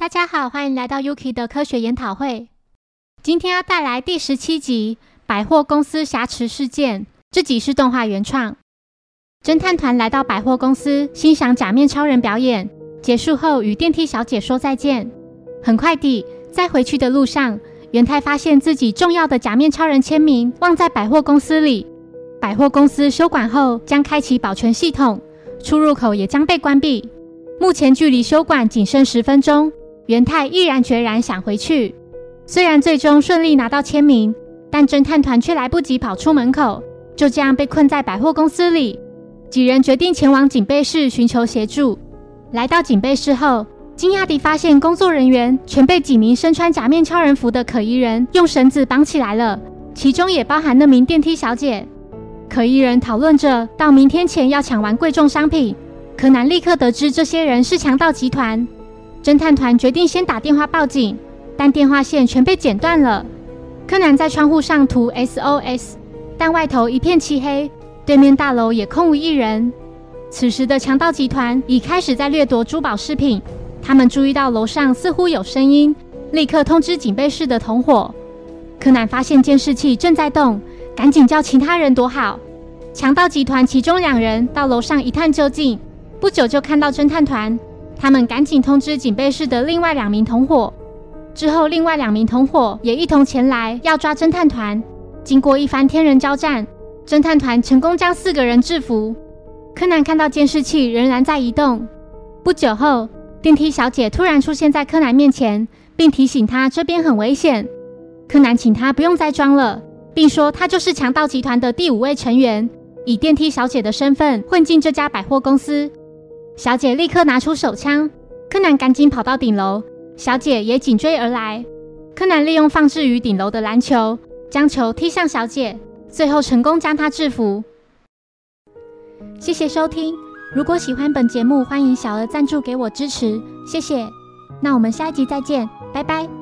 大家好，欢迎来到 Yuki 的科学研讨会。今天要带来第十七集《百货公司挟持事件》。这集是动画原创。侦探团来到百货公司欣赏假面超人表演，结束后与电梯小姐说再见。很快地，在回去的路上，元太发现自己重要的假面超人签名忘在百货公司里。百货公司休馆后将开启保全系统，出入口也将被关闭。目前距离休馆仅剩十分钟。元太毅然决然想回去，虽然最终顺利拿到签名，但侦探团却来不及跑出门口，就这样被困在百货公司里。几人决定前往警备室寻求协助。来到警备室后，惊讶地发现工作人员全被几名身穿假面超人服的可疑人用绳子绑起来了，其中也包含那名电梯小姐。可疑人讨论着到明天前要抢完贵重商品。柯南立刻得知这些人是强盗集团。侦探团决定先打电话报警，但电话线全被剪断了。柯南在窗户上涂 SOS，但外头一片漆黑，对面大楼也空无一人。此时的强盗集团已开始在掠夺珠宝饰品。他们注意到楼上似乎有声音，立刻通知警备室的同伙。柯南发现监视器正在动，赶紧叫其他人躲好。强盗集团其中两人到楼上一探究竟，不久就看到侦探团。他们赶紧通知警备室的另外两名同伙，之后另外两名同伙也一同前来要抓侦探团。经过一番天人交战，侦探团成功将四个人制服。柯南看到监视器仍然在移动。不久后，电梯小姐突然出现在柯南面前，并提醒他这边很危险。柯南请他不用再装了，并说他就是强盗集团的第五位成员，以电梯小姐的身份混进这家百货公司。小姐立刻拿出手枪，柯南赶紧跑到顶楼，小姐也紧追而来。柯南利用放置于顶楼的篮球，将球踢向小姐，最后成功将她制服。谢谢收听，如果喜欢本节目，欢迎小额赞助给我支持，谢谢。那我们下一集再见，拜拜。